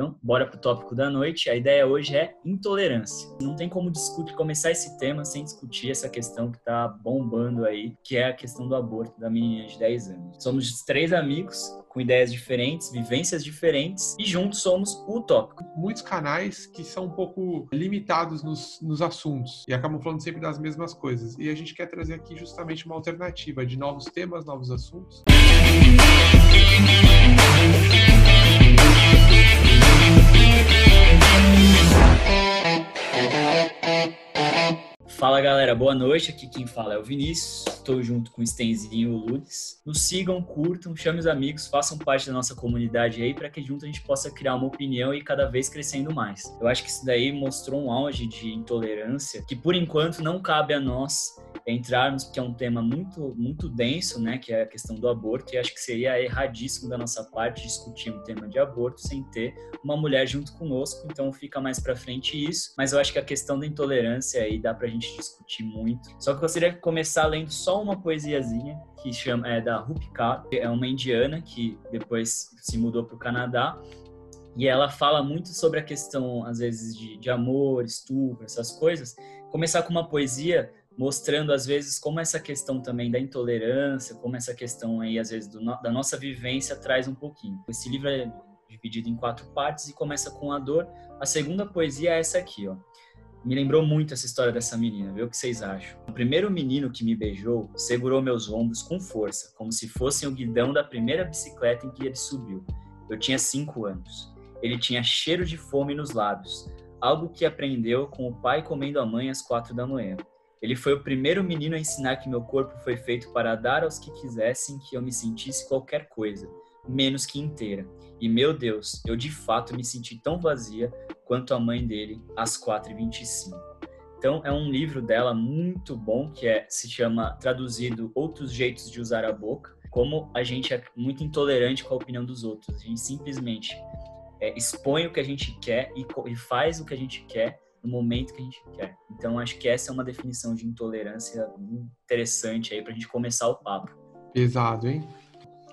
Então, bora pro tópico da noite. A ideia hoje é intolerância. Não tem como discutir, começar esse tema sem discutir essa questão que tá bombando aí, que é a questão do aborto da menina de 10 anos. Somos três amigos com ideias diferentes, vivências diferentes e juntos somos o tópico. Muitos canais que são um pouco limitados nos, nos assuntos e acabam falando sempre das mesmas coisas. E a gente quer trazer aqui justamente uma alternativa de novos temas, novos assuntos. Thank you. Fala galera, boa noite. Aqui quem fala é o Vinícius. Estou junto com o Stenzinho e o Ludes. Nos sigam, curtam, chamem os amigos, façam parte da nossa comunidade aí para que junto a gente possa criar uma opinião e cada vez crescendo mais. Eu acho que isso daí mostrou um auge de intolerância que por enquanto não cabe a nós entrarmos, porque é um tema muito, muito denso, né, que é a questão do aborto, e acho que seria erradíssimo da nossa parte discutir um tema de aborto sem ter uma mulher junto conosco, então fica mais para frente isso, mas eu acho que a questão da intolerância aí dá pra gente discutir muito. Só que eu gostaria de começar lendo só uma poesiazinha que chama é da Rupi Kaur, é uma indiana que depois se mudou para o Canadá e ela fala muito sobre a questão, às vezes, de, de amor, estupro, essas coisas. Começar com uma poesia mostrando às vezes como essa questão também da intolerância, como essa questão aí às vezes do, da nossa vivência traz um pouquinho. Esse livro é dividido em quatro partes e começa com a dor. A segunda poesia é essa aqui, ó. Me lembrou muito essa história dessa menina, vê o que vocês acham. O primeiro menino que me beijou segurou meus ombros com força, como se fossem o guidão da primeira bicicleta em que ele subiu. Eu tinha cinco anos. Ele tinha cheiro de fome nos lábios, algo que aprendeu com o pai comendo a mãe às quatro da manhã. Ele foi o primeiro menino a ensinar que meu corpo foi feito para dar aos que quisessem que eu me sentisse qualquer coisa, menos que inteira. E meu Deus, eu de fato me senti tão vazia quanto a mãe dele às 4h25. Então é um livro dela muito bom que é se chama traduzido Outros jeitos de usar a boca. Como a gente é muito intolerante com a opinião dos outros, a gente simplesmente é, expõe o que a gente quer e, e faz o que a gente quer no momento que a gente quer. Então, acho que essa é uma definição de intolerância interessante aí para a gente começar o papo. Pesado, hein?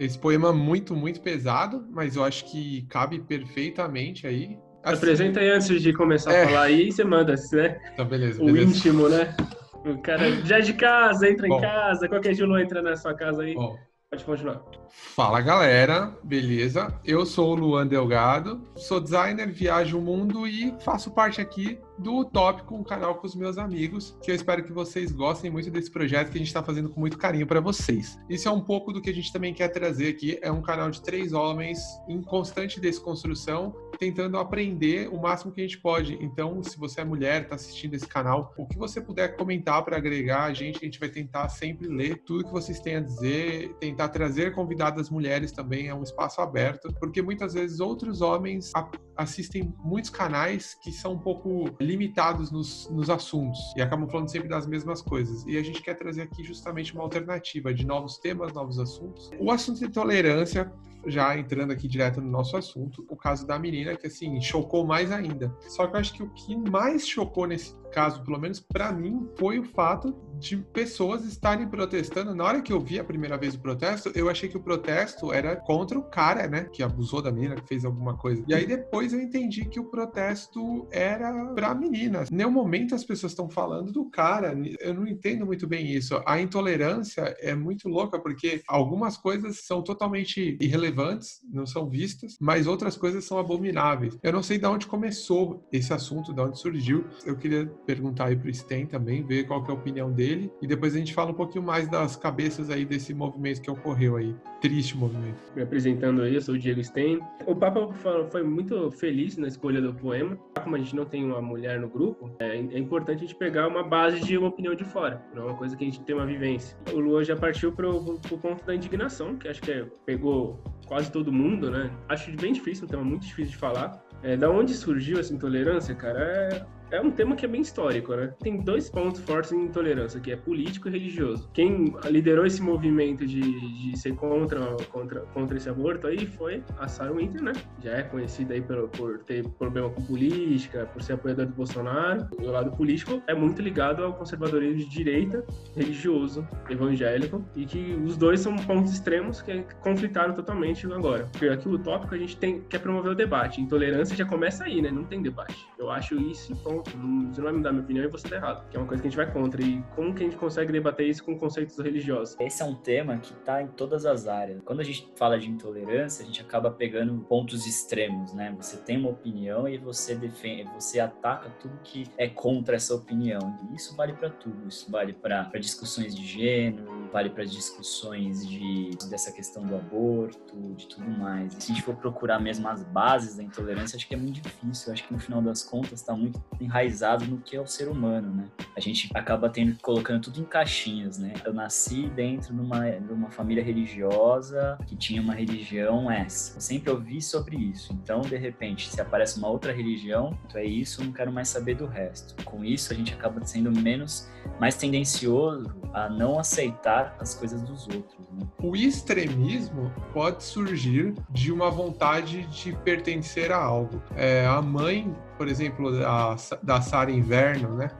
Esse poema é muito, muito pesado, mas eu acho que cabe perfeitamente aí. Assim, Apresenta aí antes de começar é. a falar aí e você manda, né? Tá, beleza, beleza. O íntimo, né? O cara já é de casa, entra Bom. em casa, qualquer Julo entra na sua casa aí. Bom. Pode continuar. Fala galera, beleza? Eu sou o Luan Delgado, sou designer, viajo o mundo e faço parte aqui do Tópico, um canal com os meus amigos, que eu espero que vocês gostem muito desse projeto que a gente está fazendo com muito carinho para vocês. Isso é um pouco do que a gente também quer trazer aqui, é um canal de três homens em constante desconstrução, tentando aprender o máximo que a gente pode. Então, se você é mulher, está assistindo esse canal, o que você puder comentar para agregar a gente, a gente vai tentar sempre ler tudo que vocês têm a dizer, tentar trazer convidadas mulheres também, é um espaço aberto, porque muitas vezes outros homens assistem muitos canais que são um pouco limitados nos, nos assuntos e acabam falando sempre das mesmas coisas. E a gente quer trazer aqui justamente uma alternativa de novos temas, novos assuntos. O assunto de tolerância já entrando aqui direto no nosso assunto, o caso da menina que assim chocou mais ainda. Só que eu acho que o que mais chocou nesse caso, pelo menos para mim, foi o fato de pessoas estarem protestando. Na hora que eu vi a primeira vez o protesto, eu achei que o protesto era contra o cara, né, que abusou da menina, que fez alguma coisa. E aí depois eu entendi que o protesto era pra menina. Nenhum momento as pessoas estão falando do cara. Eu não entendo muito bem isso. A intolerância é muito louca porque algumas coisas são totalmente irrelevantes, não são vistas, mas outras coisas são abomináveis. Eu não sei de onde começou esse assunto, de onde surgiu. Eu queria perguntar aí pro Sten também, ver qual é a opinião dele e depois a gente fala um pouquinho mais das cabeças aí desse movimento que ocorreu aí. Triste movimento. Me apresentando aí, eu sou o Diego Stein. O Papa foi muito feliz na escolha do poema. Como a gente não tem uma mulher no grupo, é, é importante a gente pegar uma base de uma opinião de fora, não é uma coisa que a gente tem uma vivência. O Lua já partiu pro, pro ponto da indignação, que acho que é, pegou quase todo mundo, né? Acho bem difícil, um tema muito difícil de falar. É, da onde surgiu essa intolerância, cara? É é um tema que é bem histórico, né? Tem dois pontos fortes em intolerância, que é político e religioso. Quem liderou esse movimento de, de ser contra, contra, contra esse aborto aí foi a Sarah Winter, né? Já é conhecida aí por, por ter problema com política, por ser apoiador do Bolsonaro. O lado político é muito ligado ao conservadorismo de direita, religioso, evangélico, e que os dois são pontos extremos que conflitaram totalmente agora. Porque aqui o tópico a gente tem, quer promover o debate. Intolerância já começa aí, né? Não tem debate. Eu acho isso ponto. Você não vai me dar minha opinião e você tá errado. Que é uma coisa que a gente vai contra. E como que a gente consegue debater isso com conceitos religiosos? Esse é um tema que tá em todas as áreas. Quando a gente fala de intolerância, a gente acaba pegando pontos extremos, né? Você tem uma opinião e você defende, você ataca tudo que é contra essa opinião. E isso vale para tudo. Isso vale para discussões de gênero, vale para discussões de dessa questão do aborto, de tudo mais. E se a gente for procurar mesmo as bases da intolerância, acho que é muito difícil. Acho que no final das contas está muito enraizado no que é o ser humano, né? A gente acaba tendo colocando tudo em caixinhas, né? Eu nasci dentro de uma, de uma família religiosa que tinha uma religião essa. Eu sempre ouvi sobre isso. Então, de repente, se aparece uma outra religião, então é isso, eu não quero mais saber do resto. Com isso, a gente acaba sendo menos, mais tendencioso a não aceitar as coisas dos outros. Né? O extremismo pode surgir de uma vontade de pertencer a algo. É, a mãe por exemplo, da, da Sara Inverno, né?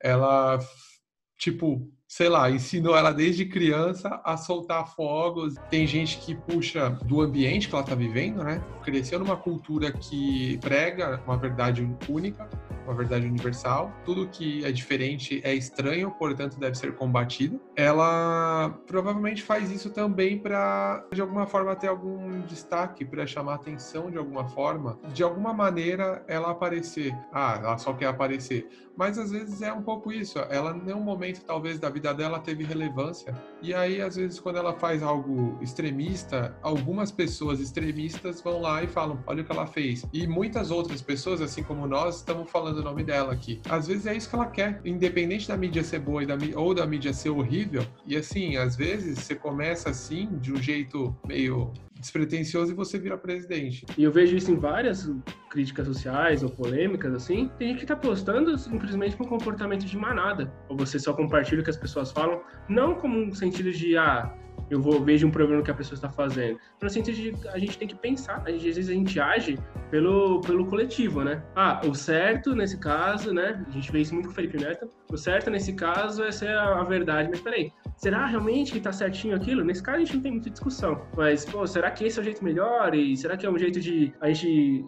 Ela, tipo, sei lá, ensinou ela desde criança a soltar fogos. Tem gente que puxa do ambiente que ela está vivendo, né? Cresceu numa cultura que prega uma verdade única, uma verdade universal. Tudo que é diferente é estranho, portanto deve ser combatido. Ela provavelmente faz isso também para de alguma forma ter algum destaque, para chamar atenção de alguma forma, de alguma maneira ela aparecer. Ah, ela só quer aparecer. Mas às vezes é um pouco isso. Ela em nenhum momento talvez da vida dela teve relevância. E aí às vezes quando ela faz algo extremista, algumas pessoas extremistas vão lá e falam: "Olha o que ela fez". E muitas outras pessoas, assim como nós, estamos falando o nome dela aqui. Às vezes é isso que ela quer, independente da mídia ser boa da, ou da mídia ser horrível. E assim, às vezes você começa assim, de um jeito meio despretensioso e você vira presidente. E eu vejo isso em várias críticas sociais ou polêmicas, assim. Tem gente que tá postando simplesmente com comportamento de manada. Ou você só compartilha o que as pessoas falam, não como um sentido de, ah, eu vou vejo um problema que a pessoa está fazendo. Sentido de a gente tem que pensar, a gente, às vezes a gente age pelo, pelo coletivo, né? Ah, o certo nesse caso, né? A gente vê isso muito com o Felipe Neto. O certo nesse caso é ser a, a verdade, mas peraí, será realmente que tá certinho aquilo? Nesse caso a gente não tem muita discussão. Mas, pô, será que esse é o jeito melhor? E será que é um jeito de a gente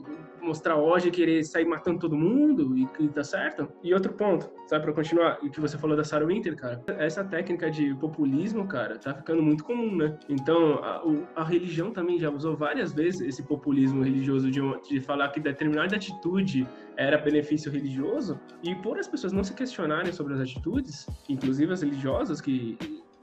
mostrar ódio e querer sair matando todo mundo e que tá certo. E outro ponto, sabe, para continuar, o que você falou da Sarah Winter, cara, essa técnica de populismo, cara, tá ficando muito comum, né? Então, a, a religião também já usou várias vezes esse populismo religioso de, de falar que determinada atitude era benefício religioso e por as pessoas não se questionarem sobre as atitudes, inclusive as religiosas que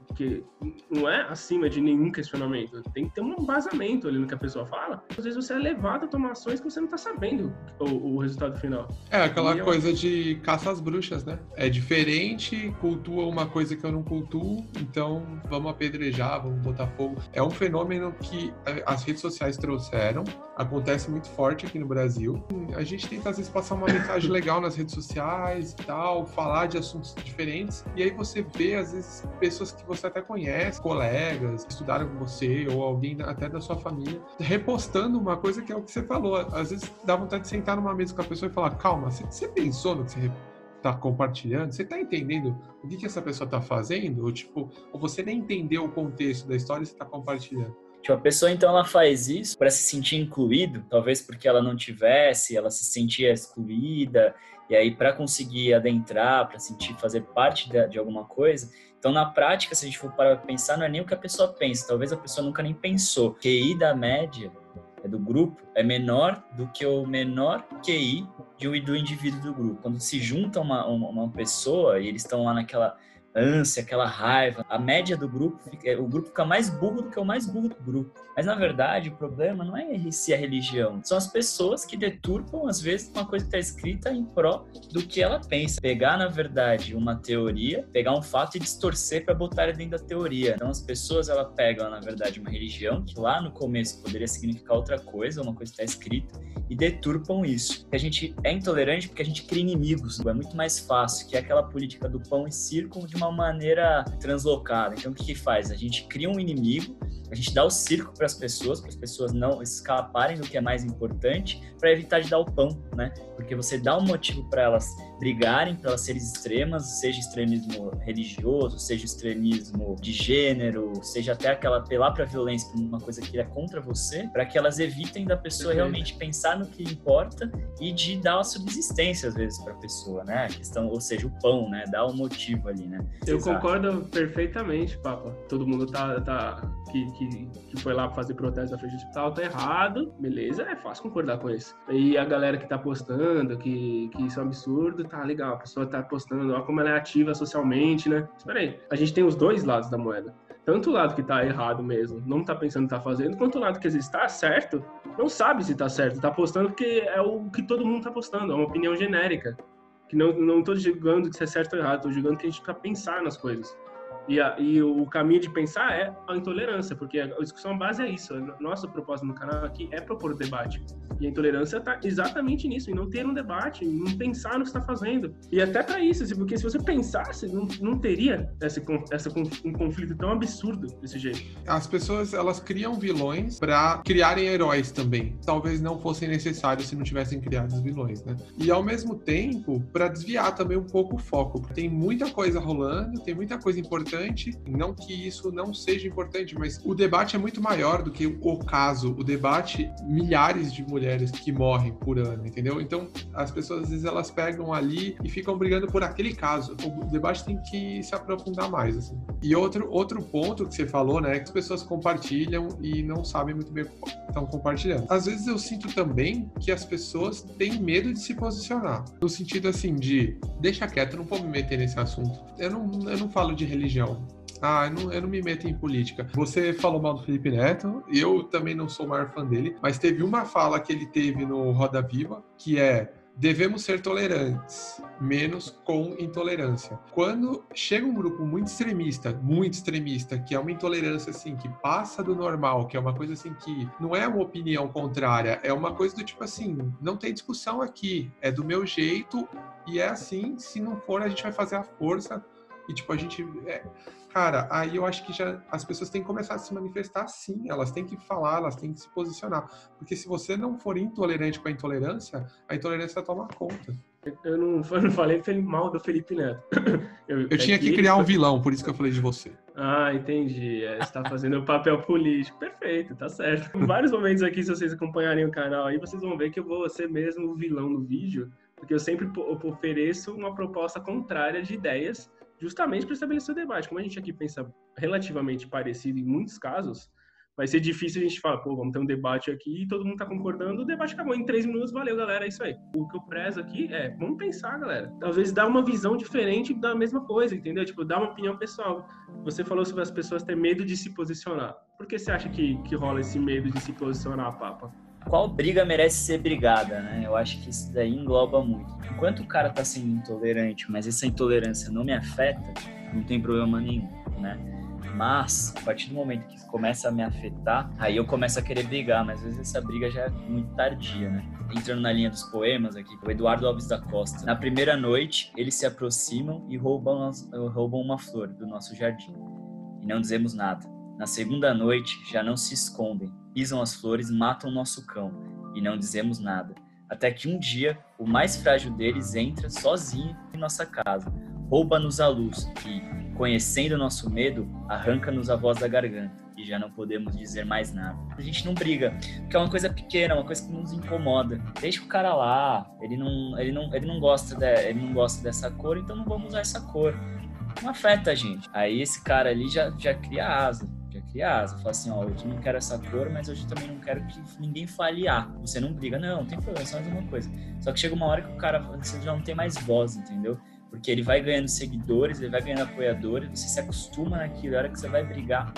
porque não é acima de nenhum questionamento. Tem que ter um embasamento ali no que a pessoa fala. Às vezes você é levado a tomar ações que você não tá sabendo o, o resultado final. É aquela coisa de caça às bruxas, né? É diferente, cultua uma coisa que eu não cultuo, então vamos apedrejar, vamos botar fogo. É um fenômeno que as redes sociais trouxeram, acontece muito forte aqui no Brasil. A gente tenta às vezes passar uma mensagem legal nas redes sociais e tal, falar de assuntos diferentes, e aí você vê às vezes pessoas que você você até conhece, colegas, estudaram com você ou alguém até da sua família, repostando uma coisa que é o que você falou. Às vezes dá vontade de sentar numa mesa com a pessoa e falar: calma, você pensou no que você está compartilhando? Você está entendendo o que, que essa pessoa está fazendo? Ou, tipo, ou você nem entendeu o contexto da história e você está compartilhando? Tipo, a pessoa então ela faz isso para se sentir incluído, talvez porque ela não tivesse, ela se sentia excluída, e aí para conseguir adentrar, para sentir fazer parte de, de, alguma coisa, então, na prática, se a gente for para pensar, não é nem o que a pessoa pensa, talvez a pessoa nunca nem pensou. QI da média é do grupo é menor do que o menor QI do indivíduo do grupo. Quando se junta uma, uma, uma pessoa e eles estão lá naquela ânsia, aquela raiva. A média do grupo, fica, o grupo fica mais burro do que o mais burro do grupo. Mas na verdade, o problema não é se a religião, são as pessoas que deturpam às vezes uma coisa que está escrita em pró do que ela pensa. Pegar na verdade uma teoria, pegar um fato e distorcer para botar dentro da teoria. Então as pessoas ela pegam na verdade uma religião que lá no começo poderia significar outra coisa, uma coisa que está escrita e deturpam isso. A gente é intolerante porque a gente cria inimigos. É muito mais fácil que é aquela política do pão e circo de uma maneira translocada. Então o que, que faz? A gente cria um inimigo a gente dá o circo para as pessoas, para as pessoas não escaparem do que é mais importante, para evitar de dar o pão, né? Porque você dá um motivo para elas brigarem, para elas serem extremas, seja extremismo religioso, seja extremismo de gênero, seja até aquela apelar para violência, para uma coisa que é contra você, para que elas evitem da pessoa realmente pensar no que importa e de dar uma subsistência às vezes para a pessoa, né? A questão, ou seja, o pão, né? Dar o um motivo ali, né? Eu concordo perfeitamente, Papa. Todo mundo tá, tá que, que, que foi lá fazer protesto na frente do hospital tá errado, beleza, é fácil concordar com isso. E a galera que tá postando que, que isso é um absurdo, tá legal, a pessoa tá postando, olha como ela é ativa socialmente, né? Espera aí, a gente tem os dois lados da moeda. Tanto o lado que tá errado mesmo, não tá pensando que tá fazendo, quanto o lado que está certo, não sabe se tá certo, tá postando porque é o que todo mundo tá postando, é uma opinião genérica. Que não, não tô julgando que isso é certo ou errado, tô julgando que a gente precisa pensar nas coisas. E, a, e, o caminho de pensar é a intolerância, porque a discussão base é isso. Nossa proposta no canal aqui é propor debate. E a intolerância está exatamente nisso, em não ter um debate, em não pensar no que está fazendo. E até para isso, assim, porque se você pensasse, não, não teria esse, essa, um conflito tão absurdo desse jeito. As pessoas, elas criam vilões para criarem heróis também. Talvez não fossem necessários se não tivessem criado os vilões, né? E ao mesmo tempo, para desviar também um pouco o foco. Tem muita coisa rolando, tem muita coisa importante importante, não que isso não seja importante, mas o debate é muito maior do que o caso. O debate, milhares de mulheres que morrem por ano, entendeu? Então, as pessoas às vezes elas pegam ali e ficam brigando por aquele caso. O debate tem que se aprofundar mais, assim. E outro, outro ponto que você falou, né, é que as pessoas compartilham e não sabem muito bem o que estão compartilhando. Às vezes eu sinto também que as pessoas têm medo de se posicionar. No sentido assim de, deixa quieto, não vou me meter nesse assunto. Eu não, eu não falo de religião ah, eu não, eu não, me meto em política. Você falou mal do Felipe Neto, eu também não sou o maior fã dele, mas teve uma fala que ele teve no Roda Viva, que é devemos ser tolerantes, menos com intolerância. Quando chega um grupo muito extremista, muito extremista, que é uma intolerância assim que passa do normal, que é uma coisa assim que não é uma opinião contrária, é uma coisa do tipo assim, não tem discussão aqui, é do meu jeito e é assim, se não for a gente vai fazer a força e, tipo, a gente. É, cara, aí eu acho que já as pessoas têm que começar a se manifestar sim, elas têm que falar, elas têm que se posicionar. Porque se você não for intolerante com a intolerância, a intolerância toma conta. Eu não, eu não falei mal do Felipe Neto. Eu, eu é tinha que, que criar um vilão, por isso que eu falei de você. Ah, entendi. É, você está fazendo o papel político. Perfeito, tá certo. Em vários momentos aqui, se vocês acompanharem o canal aí, vocês vão ver que eu vou ser mesmo o vilão no vídeo, porque eu sempre ofereço uma proposta contrária de ideias justamente para estabelecer o debate. Como a gente aqui pensa relativamente parecido em muitos casos, vai ser difícil a gente falar, pô, vamos ter um debate aqui e todo mundo tá concordando, o debate acabou em três minutos, valeu, galera, é isso aí. O que eu prezo aqui é, vamos pensar, galera. Vezes dá uma visão diferente da mesma coisa, entendeu? Tipo, dá uma opinião pessoal. Você falou sobre as pessoas ter medo de se posicionar. Por que você acha que, que rola esse medo de se posicionar, Papa? Qual briga merece ser brigada, né? Eu acho que isso daí engloba muito. Enquanto o cara tá sendo intolerante, mas essa intolerância não me afeta, não tem problema nenhum, né? Mas, a partir do momento que começa a me afetar, aí eu começo a querer brigar, mas às vezes essa briga já é muito tardia, né? Entrando na linha dos poemas aqui, o Eduardo Alves da Costa. Na primeira noite, eles se aproximam e roubam, roubam uma flor do nosso jardim. E não dizemos nada. Na segunda noite, já não se escondem, pisam as flores, matam nosso cão, e não dizemos nada. Até que um dia, o mais frágil deles entra sozinho em nossa casa, rouba-nos a luz e, conhecendo nosso medo, arranca-nos a voz da garganta e já não podemos dizer mais nada. A gente não briga, porque é uma coisa pequena, uma coisa que nos incomoda. Deixa o cara lá, ele não, ele não, ele não gosta de, ele não gosta dessa cor, então não vamos usar essa cor. Não afeta a gente. Aí esse cara ali já, já cria asa já cria asa. Fala assim, ó, eu não quero essa cor, mas hoje também não quero que ninguém fale A. Você não briga, não, não tem problema, só mais uma coisa. Só que chega uma hora que o cara, você já não tem mais voz, entendeu? porque ele vai ganhando seguidores, ele vai ganhando apoiadores, você se acostuma naquilo, a hora que você vai brigar,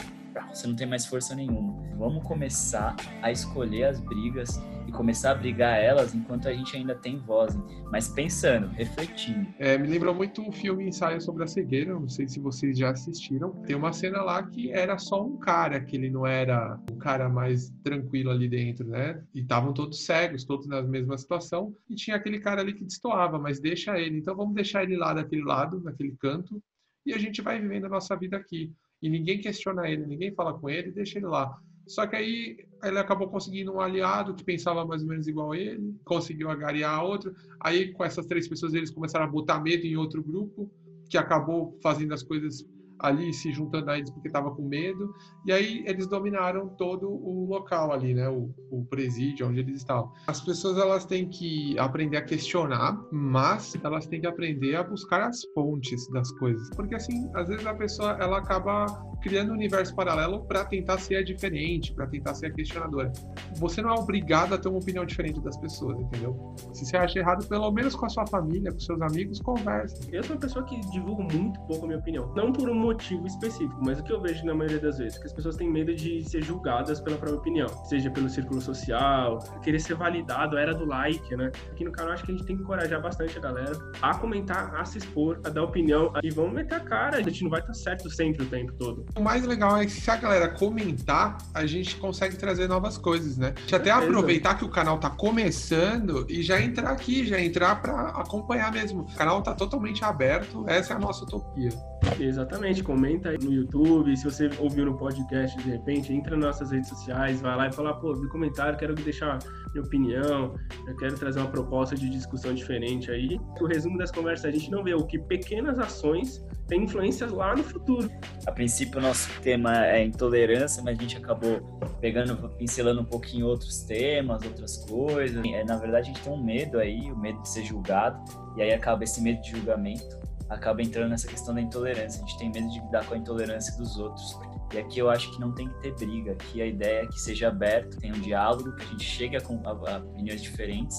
você não tem mais força nenhuma. Vamos começar a escolher as brigas e começar a brigar elas enquanto a gente ainda tem voz, mas pensando, refletindo. É, me lembrou muito um filme Ensaio sobre a Cegueira, não sei se vocês já assistiram. Tem uma cena lá que era só um cara, que ele não era o cara mais tranquilo ali dentro, né? E estavam todos cegos, todos na mesma situação, e tinha aquele cara ali que destoava, mas deixa ele. Então vamos deixar ele lá daquele lado, naquele canto, e a gente vai vivendo a nossa vida aqui. E ninguém questiona ele, ninguém fala com ele, deixa ele lá. Só que aí ele acabou conseguindo um aliado que pensava mais ou menos igual a ele, conseguiu agariar outro. Aí com essas três pessoas eles começaram a botar medo em outro grupo, que acabou fazendo as coisas ali se juntando a eles porque estava com medo. E aí eles dominaram todo o local ali, né? O, o presídio onde eles estavam. As pessoas elas têm que aprender a questionar, mas elas têm que aprender a buscar as fontes das coisas, porque assim às vezes a pessoa ela acaba criando um universo paralelo para tentar ser diferente, para tentar ser questionadora. Você não é obrigado a ter uma opinião diferente das pessoas, entendeu? Se você acha errado, pelo menos com a sua família, com seus amigos, converse. Eu sou uma pessoa que divulgo muito pouco a minha opinião. Não por um motivo específico, mas o que eu vejo na maioria das vezes, que as pessoas têm medo de ser julgadas pela própria opinião, seja pelo círculo social, querer ser validado, era do like, né? Aqui no canal acho que a gente tem que encorajar bastante a galera a comentar, a se expor, a dar opinião e vamos meter a cara. A gente não vai estar certo sempre o tempo todo. O mais legal é que se a galera comentar, a gente consegue trazer novas coisas, né? A gente até aproveitar que o canal tá começando e já entrar aqui, já entrar para acompanhar mesmo. O canal tá totalmente aberto, essa é a nossa utopia. Exatamente, comenta aí no YouTube, se você ouviu no podcast, de repente, entra nas nossas redes sociais, vai lá e fala, pô, vi comentário, quero deixar minha opinião, eu quero trazer uma proposta de discussão diferente aí. O resumo das conversas, a gente não vê o que pequenas ações têm influências lá no futuro. A princípio, o nosso tema é intolerância, mas a gente acabou pegando, pincelando um pouquinho outros temas, outras coisas. É, na verdade, a gente tem um medo aí, o medo de ser julgado, e aí acaba esse medo de julgamento acaba entrando nessa questão da intolerância. A gente tem medo de lidar com a intolerância dos outros. E aqui eu acho que não tem que ter briga. Aqui a ideia é que seja aberto, tenha um diálogo, que a gente chegue a, opiniões diferentes.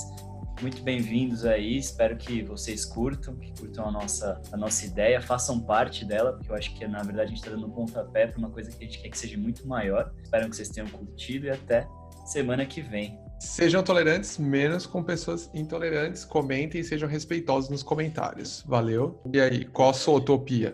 Muito bem-vindos aí, espero que vocês curtam, que curtam a nossa, a nossa ideia, façam parte dela, porque eu acho que na verdade a gente está dando um pontapé para uma coisa que a gente quer que seja muito maior. Espero que vocês tenham curtido e até semana que vem. Sejam tolerantes, menos com pessoas intolerantes. Comentem e sejam respeitosos nos comentários. Valeu. E aí, qual a sua utopia?